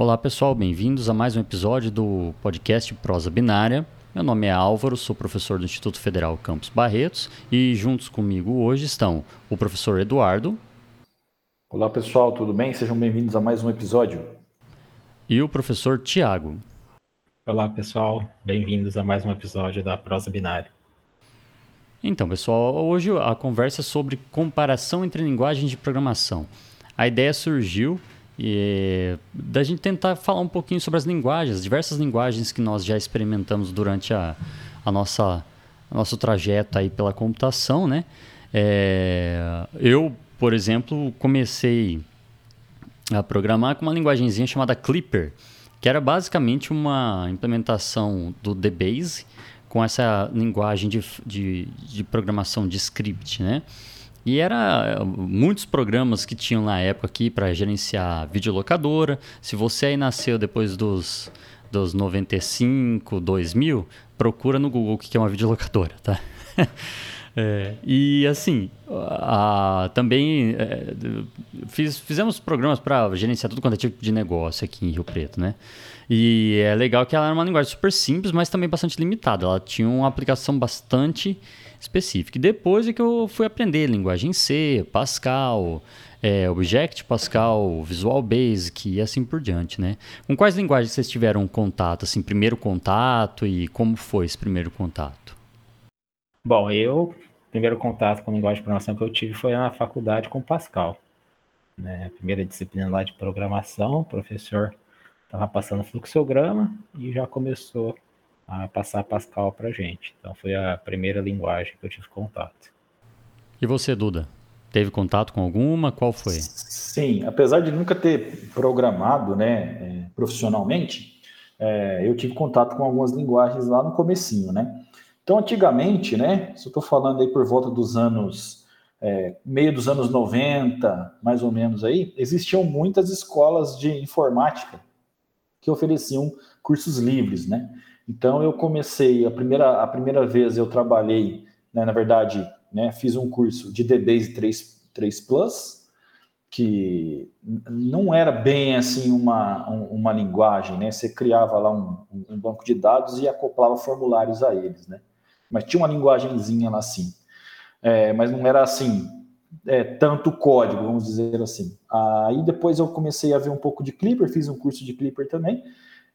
Olá pessoal, bem-vindos a mais um episódio do podcast Prosa Binária. Meu nome é Álvaro, sou professor do Instituto Federal Campos Barretos e juntos comigo hoje estão o professor Eduardo. Olá pessoal, tudo bem? Sejam bem-vindos a mais um episódio. E o professor Tiago. Olá pessoal, bem-vindos a mais um episódio da Prosa Binária. Então, pessoal, hoje a conversa é sobre comparação entre linguagens de programação. A ideia surgiu e da gente tentar falar um pouquinho sobre as linguagens, as diversas linguagens que nós já experimentamos durante a, a nossa nosso trajeto aí pela computação, né? É, eu, por exemplo, comecei a programar com uma linguagemzinha chamada Clipper, que era basicamente uma implementação do DBase com essa linguagem de, de, de programação de script, né? E era muitos programas que tinham na época aqui para gerenciar videolocadora. Se você aí nasceu depois dos, dos 95, 2000, procura no Google o que é uma videolocadora, tá? É, e assim, a, também é, fiz, fizemos programas para gerenciar tudo quanto é tipo de negócio aqui em Rio Preto, né? E é legal que ela era uma linguagem super simples, mas também bastante limitada. Ela tinha uma aplicação bastante específica. E depois é que eu fui aprender linguagem C, Pascal, é, Object Pascal, Visual Basic e assim por diante, né? Com quais linguagens vocês tiveram contato, assim, primeiro contato e como foi esse primeiro contato? Bom, eu, primeiro contato com linguagem de programação que eu tive foi na faculdade com Pascal. Né? Primeira disciplina lá de programação, o professor estava passando fluxograma e já começou a passar Pascal para gente. Então foi a primeira linguagem que eu tive contato. E você, Duda? Teve contato com alguma? Qual foi? Sim, apesar de nunca ter programado, né, é, profissionalmente, é, eu tive contato com algumas linguagens lá no comecinho, né? Então, antigamente, né, se eu estou falando aí por volta dos anos, é, meio dos anos 90, mais ou menos aí, existiam muitas escolas de informática que ofereciam cursos livres, né? Então eu comecei a primeira a primeira vez eu trabalhei, né, na verdade, né, fiz um curso de DBase 3 3 Plus, que não era bem assim uma, uma linguagem, né? Você criava lá um, um banco de dados e acoplava formulários a eles, né? Mas tinha uma linguagemzinha lá assim. É, mas não era assim, é, tanto código, vamos dizer assim. Aí depois eu comecei a ver um pouco de Clipper, fiz um curso de Clipper também.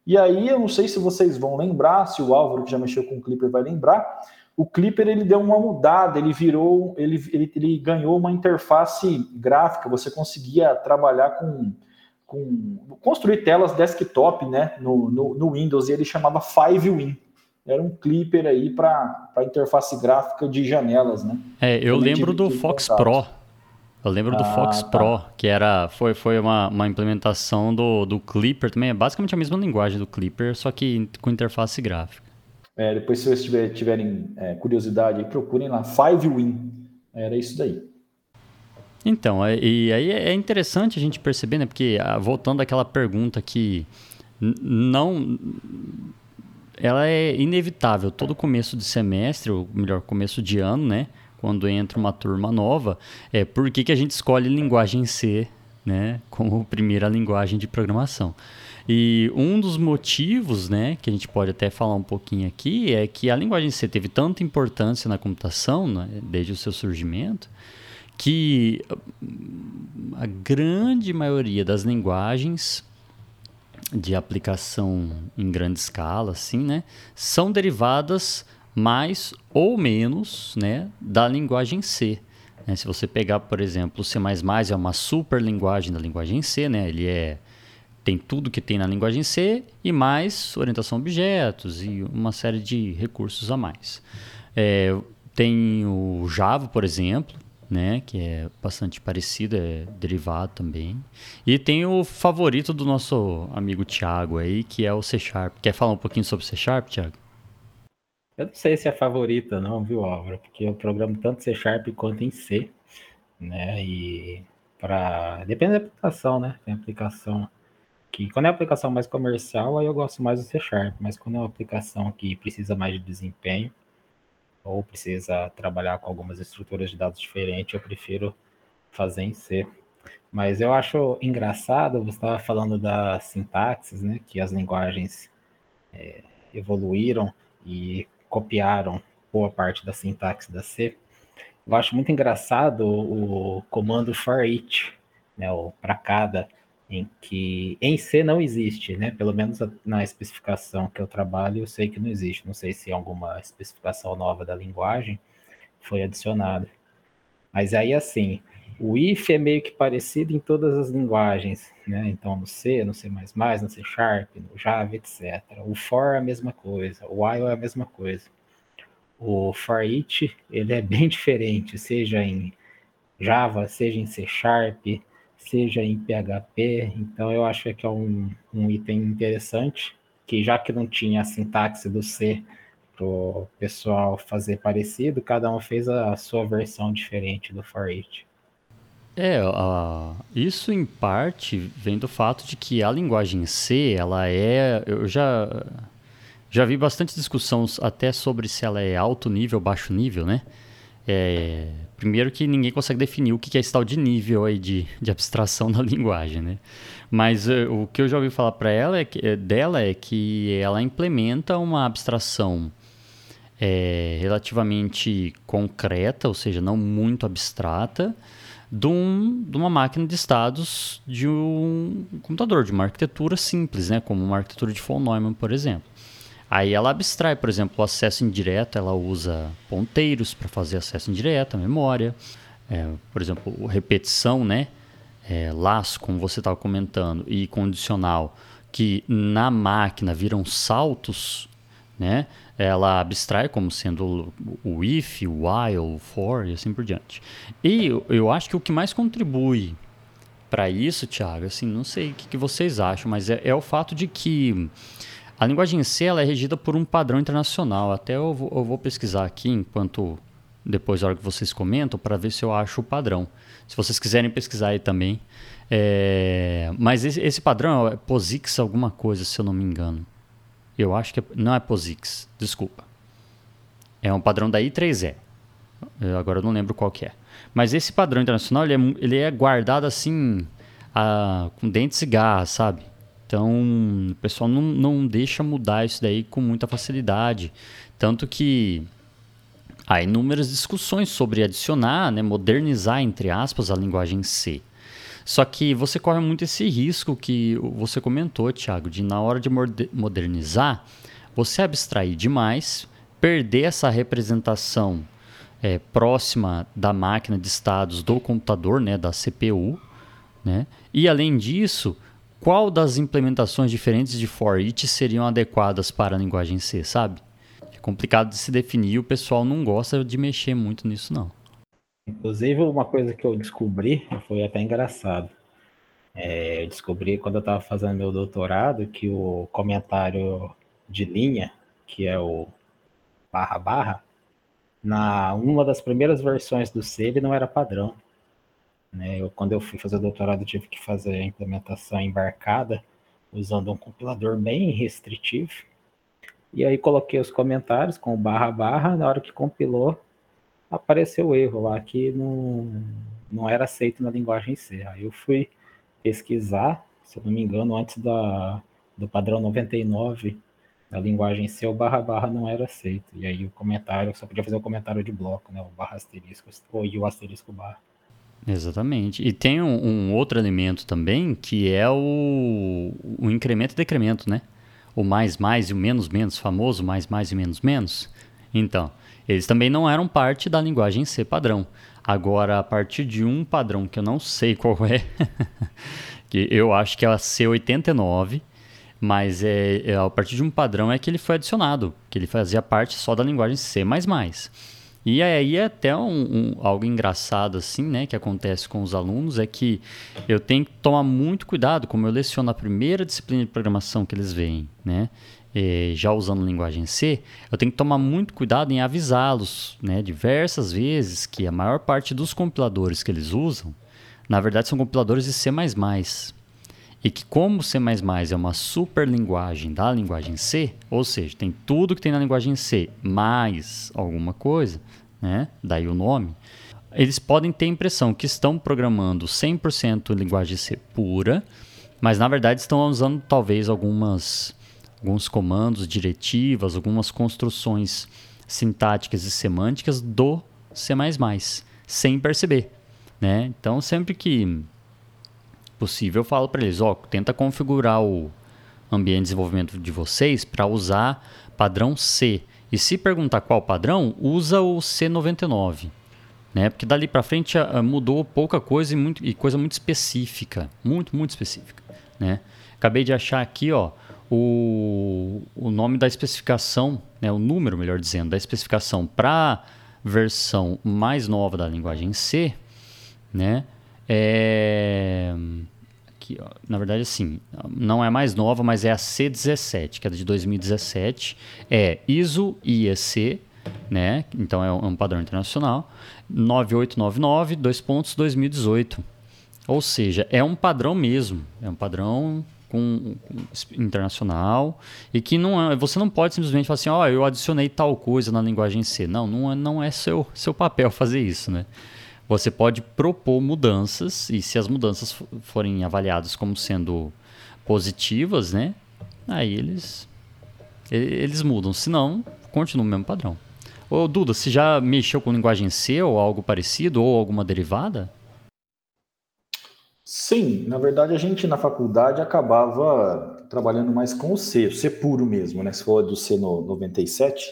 E aí eu não sei se vocês vão lembrar, se o Álvaro que já mexeu com o Clipper vai lembrar, o Clipper ele deu uma mudada, ele virou, ele, ele, ele ganhou uma interface gráfica, você conseguia trabalhar com, com construir telas desktop, né, no, no, no Windows, e ele chamava Five Win. Era um Clipper aí para interface gráfica de janelas, né? É, eu Também lembro do Fox contato. Pro. Eu lembro do ah, Fox tá. Pro, que era, foi, foi uma, uma implementação do, do Clipper também. É basicamente a mesma linguagem do Clipper, só que com interface gráfica. É, depois, se vocês tiver, tiverem é, curiosidade, procurem lá, Five Win. Era isso daí. Então, é, e aí é interessante a gente perceber, né? Porque ah, voltando àquela pergunta que não ela é inevitável. Todo começo de semestre, ou melhor, começo de ano, né? Quando entra uma turma nova, é por que, que a gente escolhe linguagem C, né? Como primeira linguagem de programação. E um dos motivos, né, que a gente pode até falar um pouquinho aqui, é que a linguagem C teve tanta importância na computação, né, desde o seu surgimento, que a grande maioria das linguagens de aplicação em grande escala, assim, né, são derivadas mais ou menos, né, da linguagem C. Né? Se você pegar, por exemplo, o C++ é uma super linguagem da linguagem C, né? Ele é tem tudo que tem na linguagem C e mais orientação a objetos e uma série de recursos a mais. É, tem o Java, por exemplo, né? Que é bastante parecido, é derivado também. E tem o favorito do nosso amigo Thiago aí, que é o C Sharp. Quer falar um pouquinho sobre o C Sharp, Thiago? Eu não sei se é favorita não, viu, Álvaro? Porque eu programo tanto C Sharp quanto em C, né? E para depende da aplicação, né? Tem aplicação que quando é aplicação mais comercial, aí eu gosto mais do C Sharp, mas quando é uma aplicação que precisa mais de desempenho, ou precisa trabalhar com algumas estruturas de dados diferentes, eu prefiro fazer em C. Mas eu acho engraçado, você estava falando da sintaxes, né? Que as linguagens é, evoluíram e copiaram boa parte da sintaxe da C. Eu acho muito engraçado o comando for each, né, o para cada, em que em C não existe, né? Pelo menos na especificação que eu trabalho, eu sei que não existe. Não sei se alguma especificação nova da linguagem foi adicionada. Mas aí assim, o if é meio que parecido em todas as linguagens, né? Então no C, no C++, no C Sharp, no Java, etc. O for é a mesma coisa, o while é a mesma coisa. O for each, ele é bem diferente, seja em Java, seja em C Sharp, seja em PHP. Então eu acho que é um, um item interessante, que já que não tinha a sintaxe do C para o pessoal fazer parecido, cada um fez a sua versão diferente do for each. É, uh, isso em parte vem do fato de que a linguagem C, ela é, eu já já vi bastante discussão até sobre se ela é alto nível baixo nível, né? É, primeiro que ninguém consegue definir o que é esse tal de nível aí de, de abstração da linguagem, né? Mas uh, o que eu já ouvi falar para ela é que, é, dela é que ela implementa uma abstração é, relativamente concreta, ou seja, não muito abstrata, de, um, de, uma máquina de estados de um computador, de uma arquitetura simples, né? como uma arquitetura de von Neumann, por exemplo. Aí ela abstrai, por exemplo, o acesso indireto, ela usa ponteiros para fazer acesso indireto à memória. É, por exemplo, repetição, né? É, laço, como você estava comentando, e condicional, que na máquina viram saltos, né? Ela abstrai como sendo o if, o while, o for e assim por diante. E eu, acho que o que mais contribui para isso, Thiago, assim, não sei o que, que vocês acham, mas é, é o fato de que a linguagem em C ela é regida por um padrão internacional. Até eu vou, eu vou pesquisar aqui enquanto depois a hora que vocês comentam para ver se eu acho o padrão. Se vocês quiserem pesquisar aí também. É... Mas esse, esse, padrão é POSIX alguma coisa, se eu não me engano. Eu acho que é... não é POSIX, desculpa. É um padrão da I3E. Eu agora eu não lembro qual que é. Mas esse padrão internacional ele é, ele é guardado assim a, com dentes e garras, sabe? Então, o pessoal não, não deixa mudar isso daí com muita facilidade. Tanto que há inúmeras discussões sobre adicionar, né, modernizar, entre aspas, a linguagem C. Só que você corre muito esse risco que você comentou, Thiago, de na hora de modernizar, você abstrair demais, perder essa representação é, próxima da máquina de estados do computador, né, da CPU, né? E além disso, qual das implementações diferentes de for each seriam adequadas para a linguagem C, sabe? É complicado de se definir, o pessoal não gosta de mexer muito nisso não. Inclusive, uma coisa que eu descobri, foi até engraçado. É, eu descobri quando eu estava fazendo meu doutorado que o comentário de linha, que é o barra barra, na uma das primeiras versões do C ele não era padrão. Né? Eu, quando eu fui fazer o doutorado, tive que fazer a implementação embarcada usando um compilador bem restritivo. E aí coloquei os comentários com barra barra, na hora que compilou, apareceu erro lá que não, não era aceito na linguagem C. Aí eu fui pesquisar, se eu não me engano, antes da, do padrão 99 da linguagem C, o barra barra não era aceito. E aí o comentário, só podia fazer o comentário de bloco, né? O barra asterisco, ou o asterisco barra. Exatamente. E tem um, um, outro elemento também que é o, o incremento e decremento, né? O mais mais e o menos menos, famoso mais mais e menos menos. Então, eles também não eram parte da linguagem C padrão. Agora, a partir de um padrão que eu não sei qual é, que eu acho que é a C89, mas é, é, a partir de um padrão é que ele foi adicionado, que ele fazia parte só da linguagem C++. E aí é até um, um, algo engraçado assim, né, que acontece com os alunos é que eu tenho que tomar muito cuidado, como eu leciono a primeira disciplina de programação que eles veem, né, eh, já usando linguagem C, eu tenho que tomar muito cuidado em avisá-los, né, diversas vezes que a maior parte dos compiladores que eles usam, na verdade são compiladores de C++. E que como C++ é uma super linguagem da linguagem C, ou seja, tem tudo que tem na linguagem C mais alguma coisa, né? Daí o nome. eles podem ter a impressão que estão programando 100% linguagem C pura, mas na verdade estão usando talvez algumas alguns comandos, diretivas, algumas construções sintáticas e semânticas do C++, sem perceber, né? Então, sempre que possível, eu falo para eles, ó, tenta configurar o ambiente de desenvolvimento de vocês para usar padrão C. E se perguntar qual padrão, usa o C99, né? Porque dali para frente mudou pouca coisa e, muito, e coisa muito específica, muito, muito específica, né? Acabei de achar aqui, ó, o, o nome da especificação, né, o número, melhor dizendo, da especificação para versão mais nova da linguagem C, né? É, aqui, ó, na verdade, assim, não é mais nova, mas é a C17, que é de 2017. É ISO IEC, né? Então é um, é padrão internacional. 9899, dois pontos, 2018. Ou seja, é um padrão mesmo, é um padrão com, com internacional e que não é, você não pode simplesmente falar assim, ó, oh, eu adicionei tal coisa na linguagem C. Não, não é, não é seu, seu papel fazer isso, né? Você pode propor mudanças e se as mudanças forem avaliadas como sendo positivas, né? Aí eles eles mudam, senão continua o mesmo padrão. Ô Duda, você já mexeu com linguagem C ou algo parecido ou alguma derivada? Sim, na verdade a gente na faculdade acabava trabalhando mais com o C, o C puro mesmo, né? Se for do C no 97,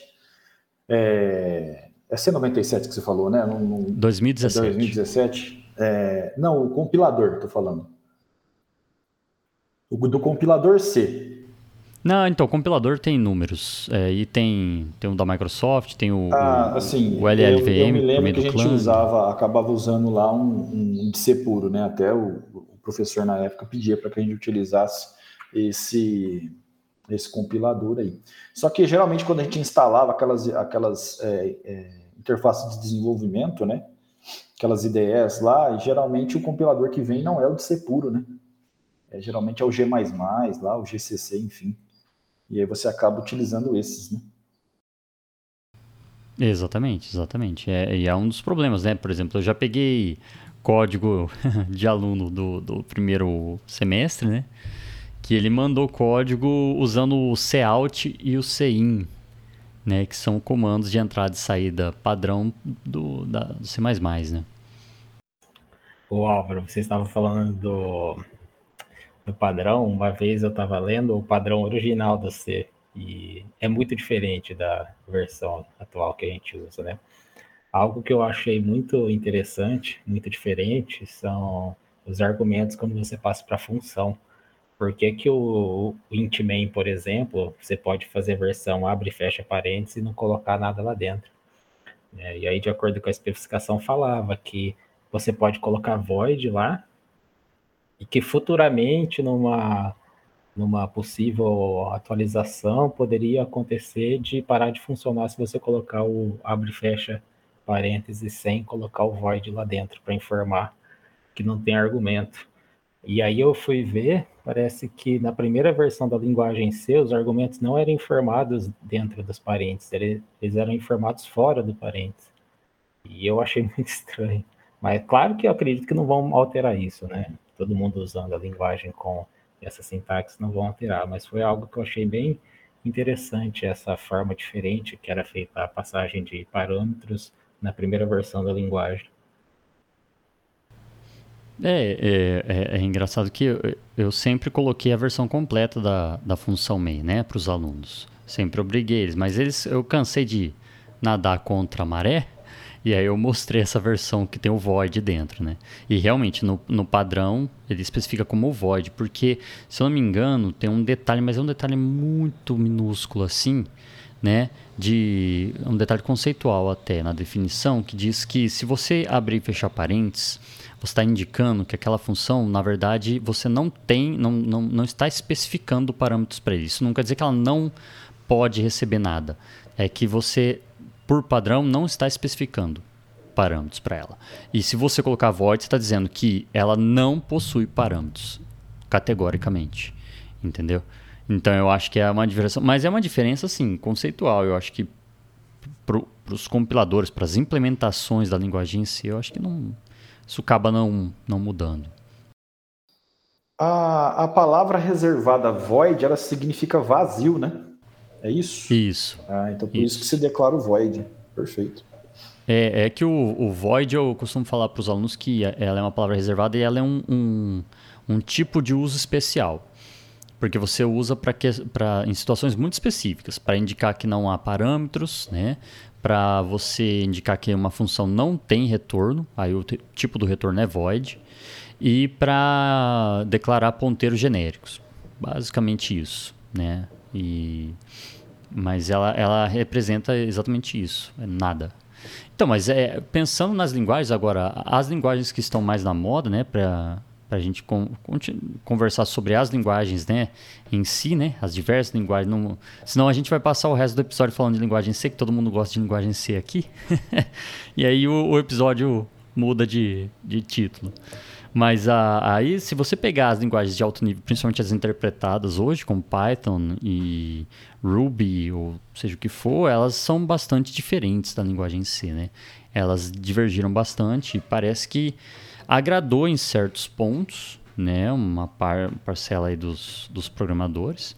é, é C97 que você falou, né? No, no 2017. 2017. É, não, o compilador, estou falando. O do compilador C. Não, então, o compilador tem números. É, e tem, tem o da Microsoft, tem o, ah, assim, o LLVM. Eu, eu me lembro que a gente clã. usava, acabava usando lá um, um de C puro, né? Até o professor na época pedia para que a gente utilizasse esse, esse compilador aí. Só que geralmente quando a gente instalava aquelas, aquelas é, é, interfaces de desenvolvimento, né? Aquelas IDEs lá, geralmente o compilador que vem não é o de C puro, né? É, geralmente é o G++, lá, o GCC, enfim. E aí você acaba utilizando esses, né? Exatamente, exatamente. É, e é um dos problemas, né? Por exemplo, eu já peguei código de aluno do, do primeiro semestre, né? Que ele mandou código usando o cout e o cin, né? Que são comandos de entrada e saída padrão do, da, do C++, né? O Álvaro, você estava falando do, do padrão, uma vez eu estava lendo o padrão original do C, e é muito diferente da versão atual que a gente usa, né? Algo que eu achei muito interessante, muito diferente, são os argumentos quando você passa para função. Por que, que o, o int main, por exemplo, você pode fazer versão abre e fecha parênteses e não colocar nada lá dentro? É, e aí, de acordo com a especificação, falava que você pode colocar void lá e que futuramente numa numa possível atualização poderia acontecer de parar de funcionar se você colocar o abre e fecha parênteses sem colocar o void lá dentro para informar que não tem argumento. E aí eu fui ver, parece que na primeira versão da linguagem C, os argumentos não eram informados dentro dos parênteses, eles eram informados fora do parênteses. E eu achei muito estranho. Mas claro que eu acredito que não vão alterar isso, né? todo mundo usando a linguagem com essa sintaxe não vão alterar, mas foi algo que eu achei bem interessante, essa forma diferente que era feita a passagem de parâmetros na primeira versão da linguagem. É, é, é, é engraçado que eu, eu, sempre coloquei a versão completa da, da função main, né, para os alunos. Sempre obriguei eles, mas eles, eu cansei de nadar contra a maré e aí eu mostrei essa versão que tem o void dentro, né? E realmente, no, no padrão, ele especifica como void, porque, se eu não me engano, tem um detalhe, mas é um detalhe muito minúsculo assim, né? De um detalhe conceitual até na definição, que diz que se você abrir e fechar parênteses, você está indicando que aquela função, na verdade, você não tem, não, não, não está especificando parâmetros para isso. Isso não quer dizer que ela não pode receber nada. É que você por padrão, não está especificando parâmetros para ela. E se você colocar void, você está dizendo que ela não possui parâmetros, categoricamente. Entendeu? Então eu acho que é uma diferença. Mas é uma diferença, assim, conceitual. Eu acho que para os compiladores, para as implementações da linguagem em si, eu acho que não, isso acaba não, não mudando. A, a palavra reservada void, ela significa vazio, né? É isso? Isso. Ah, então por isso, isso que se declara o void. Perfeito. É, é que o, o void, eu costumo falar para os alunos que ela é uma palavra reservada e ela é um, um, um tipo de uso especial. Porque você usa para em situações muito específicas, para indicar que não há parâmetros, né? para você indicar que uma função não tem retorno, aí o tipo do retorno é void, e para declarar ponteiros genéricos. Basicamente isso, né? E mas ela, ela representa exatamente isso, é nada. Então, mas é, pensando nas linguagens agora, as linguagens que estão mais na moda, né, para a gente con conversar sobre as linguagens, né, em si, né, as diversas linguagens. Não, senão a gente vai passar o resto do episódio falando de linguagem C, que todo mundo gosta de linguagem C aqui. e aí o, o, episódio muda de, de título. Mas a, aí, se você pegar as linguagens de alto nível, principalmente as interpretadas hoje, como Python e Ruby, ou seja o que for, elas são bastante diferentes da linguagem C, né? Elas divergiram bastante e parece que agradou em certos pontos, né? Uma par, parcela aí dos, dos programadores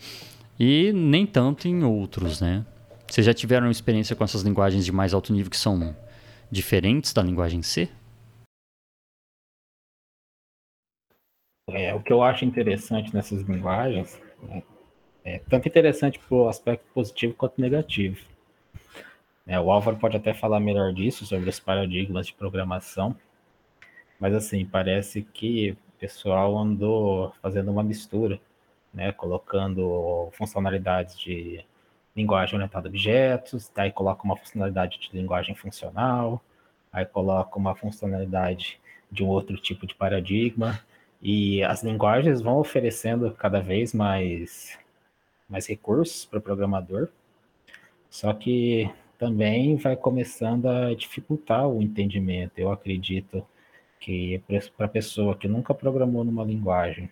e nem tanto em outros, né? Vocês já tiveram experiência com essas linguagens de mais alto nível que são diferentes da linguagem C? É, o que eu acho interessante nessas linguagens né, é tanto interessante para o aspecto positivo quanto negativo. É, o Álvaro pode até falar melhor disso, sobre os paradigmas de programação, mas assim, parece que o pessoal andou fazendo uma mistura, né, colocando funcionalidades de linguagem orientada a objetos, daí coloca uma funcionalidade de linguagem funcional, aí coloca uma funcionalidade de um outro tipo de paradigma, e as linguagens vão oferecendo cada vez mais, mais recursos para o programador, só que também vai começando a dificultar o entendimento. Eu acredito que para a pessoa que nunca programou numa linguagem,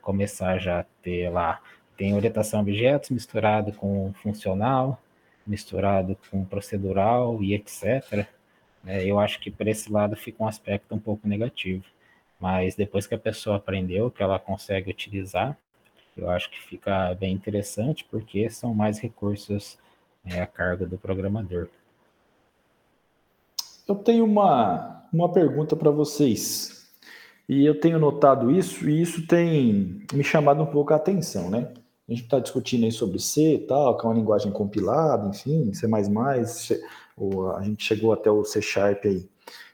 começar já a ter lá, tem orientação a objetos misturado com funcional, misturado com procedural e etc. Né, eu acho que por esse lado fica um aspecto um pouco negativo. Mas depois que a pessoa aprendeu, que ela consegue utilizar, eu acho que fica bem interessante, porque são mais recursos né, a carga do programador. Eu tenho uma, uma pergunta para vocês. E eu tenho notado isso, e isso tem me chamado um pouco a atenção, né? A gente está discutindo aí sobre C e tal, que é uma linguagem compilada, enfim, C++, a gente chegou até o C Sharp aí.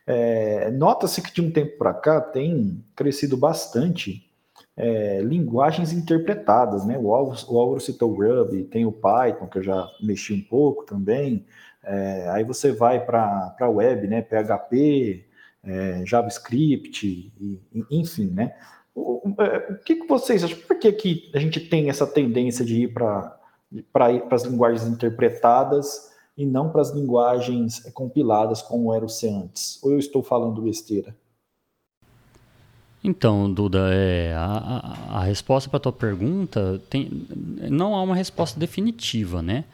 É, Nota-se que de um tempo para cá tem crescido bastante é, linguagens interpretadas, né? O Álvaro, o Álvaro citou o Ruby, tem o Python, que eu já mexi um pouco também. É, aí você vai para a web, né? PHP, é, JavaScript, e, enfim, né? O, é, o, que, que vocês acham? Por que, que a gente tem essa tendência de ir para as linguagens interpretadas e não para as linguagens compiladas como era o C antes? Ou eu estou falando besteira? Então, Duda, é, a, a, a resposta para a tua pergunta tem, não há uma resposta definitiva, né?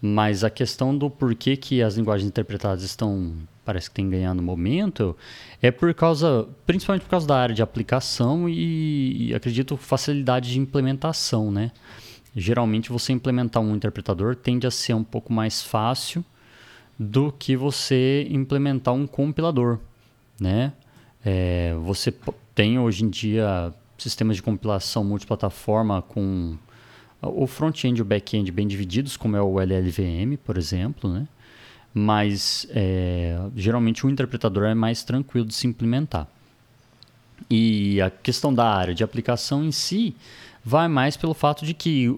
Mas a questão do porquê que as linguagens interpretadas estão, parece que tem ganhando momento, é por causa, principalmente por causa da área de aplicação e, e acredito facilidade de implementação, né? geralmente você implementar um interpretador tende a ser um pouco mais fácil do que você implementar um compilador, né? É, você tem hoje em dia sistemas de compilação multiplataforma com o front-end e o back-end bem divididos, como é o LLVM, por exemplo, né? Mas é, geralmente o interpretador é mais tranquilo de se implementar. E a questão da área de aplicação em si, vai mais pelo fato de que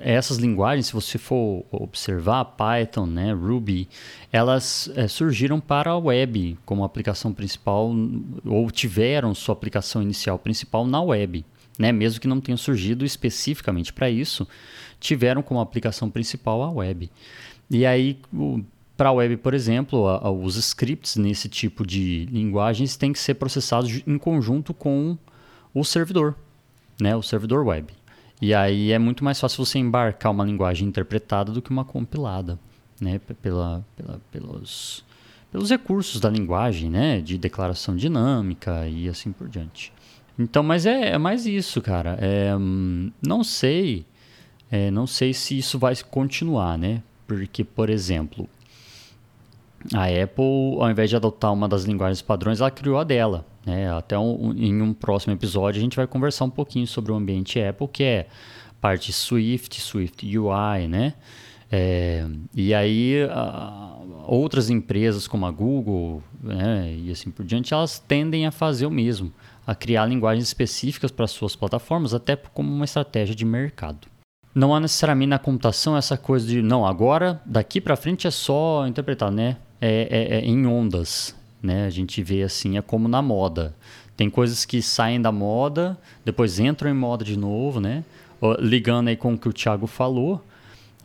essas linguagens, se você for observar, Python, né, Ruby, elas é, surgiram para a web como aplicação principal, ou tiveram sua aplicação inicial principal na web. Né, mesmo que não tenham surgido especificamente para isso, tiveram como aplicação principal a web. E aí, para a web, por exemplo, a, a, os scripts nesse tipo de linguagens têm que ser processados em conjunto com o servidor né, o servidor web. E aí é muito mais fácil você embarcar uma linguagem interpretada do que uma compilada. né, pela, pela, pelos, pelos recursos da linguagem, né, de declaração dinâmica e assim por diante. Então, mas é, é mais isso, cara. É, não sei, é, não sei se isso vai continuar, né? Porque, por exemplo, a Apple, ao invés de adotar uma das linguagens padrões, ela criou a dela. Né? Até um, em um próximo episódio a gente vai conversar um pouquinho sobre o ambiente Apple, que é parte Swift, Swift UI, né? É, e aí a, outras empresas como a Google né, e assim por diante, elas tendem a fazer o mesmo, a criar linguagens específicas para suas plataformas, até como uma estratégia de mercado. Não há necessariamente na computação essa coisa de, não, agora daqui para frente é só interpretar, né? É, é, é em ondas, né? A gente vê assim, é como na moda. Tem coisas que saem da moda, depois entram em moda de novo, né? Ligando aí com o que o Thiago falou,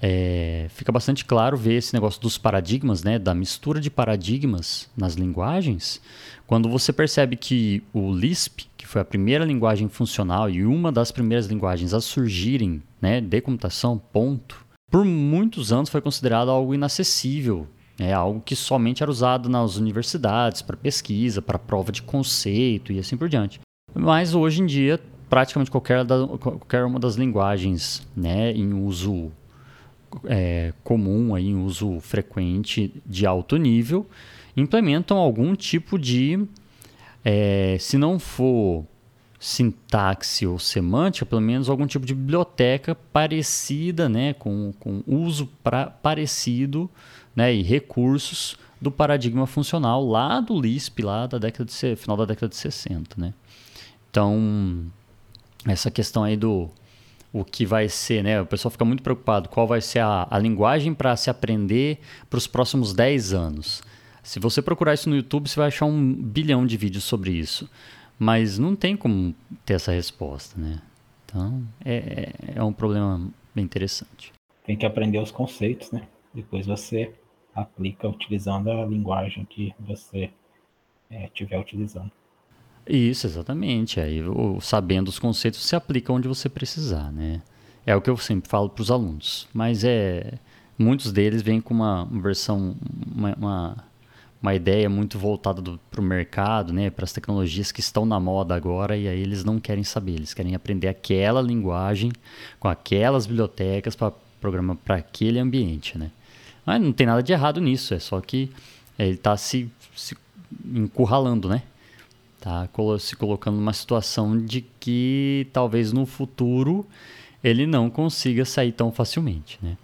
é, fica bastante claro ver esse negócio dos paradigmas, né? Da mistura de paradigmas nas linguagens. Quando você percebe que o Lisp, que foi a primeira linguagem funcional e uma das primeiras linguagens a surgirem, né? De computação, ponto. Por muitos anos foi considerado algo inacessível é algo que somente era usado nas universidades para pesquisa, para prova de conceito e assim por diante. Mas hoje em dia, praticamente qualquer, da, qualquer uma das linguagens né, em uso é, comum, aí, em uso frequente de alto nível, implementam algum tipo de, é, se não for sintaxe ou semântica, pelo menos algum tipo de biblioteca parecida, né, com, com uso pra, parecido né, e recursos do paradigma funcional lá do Lisp, lá da década de final da década de 60, né? Então, essa questão aí do o que vai ser, né? O pessoal fica muito preocupado qual vai ser a, a linguagem para se aprender para os próximos 10 anos. Se você procurar isso no YouTube, você vai achar um bilhão de vídeos sobre isso. Mas não tem como ter essa resposta, né? Então, é, é um problema bem interessante. Tem que aprender os conceitos, né? Depois você aplica utilizando a linguagem que você estiver é, utilizando. Isso, exatamente. Aí, sabendo os conceitos, você aplica onde você precisar, né? É o que eu sempre falo para os alunos. Mas é muitos deles vêm com uma versão, uma, uma, uma ideia muito voltada para o mercado, né? Para as tecnologias que estão na moda agora e aí eles não querem saber. Eles querem aprender aquela linguagem com aquelas bibliotecas para programar para aquele ambiente, né? Mas não tem nada de errado nisso, é só que ele está se, se encurralando, né? Tá se colocando numa situação de que talvez no futuro ele não consiga sair tão facilmente, né?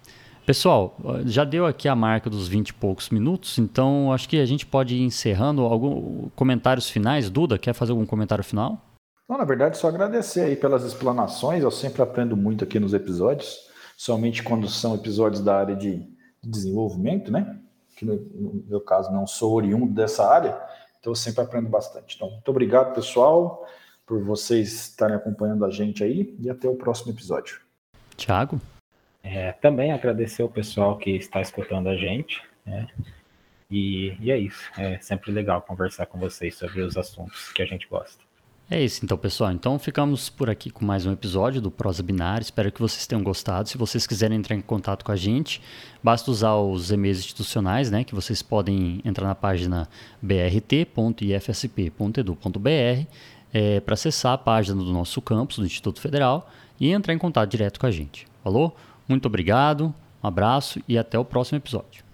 Pessoal, já deu aqui a marca dos 20 e poucos minutos, então acho que a gente pode ir encerrando. Algum comentários finais? Duda, quer fazer algum comentário final? Não, na verdade, só agradecer aí pelas explanações. Eu sempre aprendo muito aqui nos episódios, somente quando são episódios da área de de desenvolvimento, né? Que no meu caso não sou oriundo dessa área, então eu sempre aprendo bastante. Então, muito obrigado, pessoal, por vocês estarem acompanhando a gente aí e até o próximo episódio. Tiago? É, também agradecer o pessoal que está escutando a gente, né? E, e é isso. É sempre legal conversar com vocês sobre os assuntos que a gente gosta. É isso então, pessoal. Então ficamos por aqui com mais um episódio do Prosa Binária. Espero que vocês tenham gostado. Se vocês quiserem entrar em contato com a gente, basta usar os e-mails institucionais, né? Que vocês podem entrar na página brt.ifsp.edu.br é, para acessar a página do nosso campus, do Instituto Federal, e entrar em contato direto com a gente. Falou? Muito obrigado, um abraço e até o próximo episódio.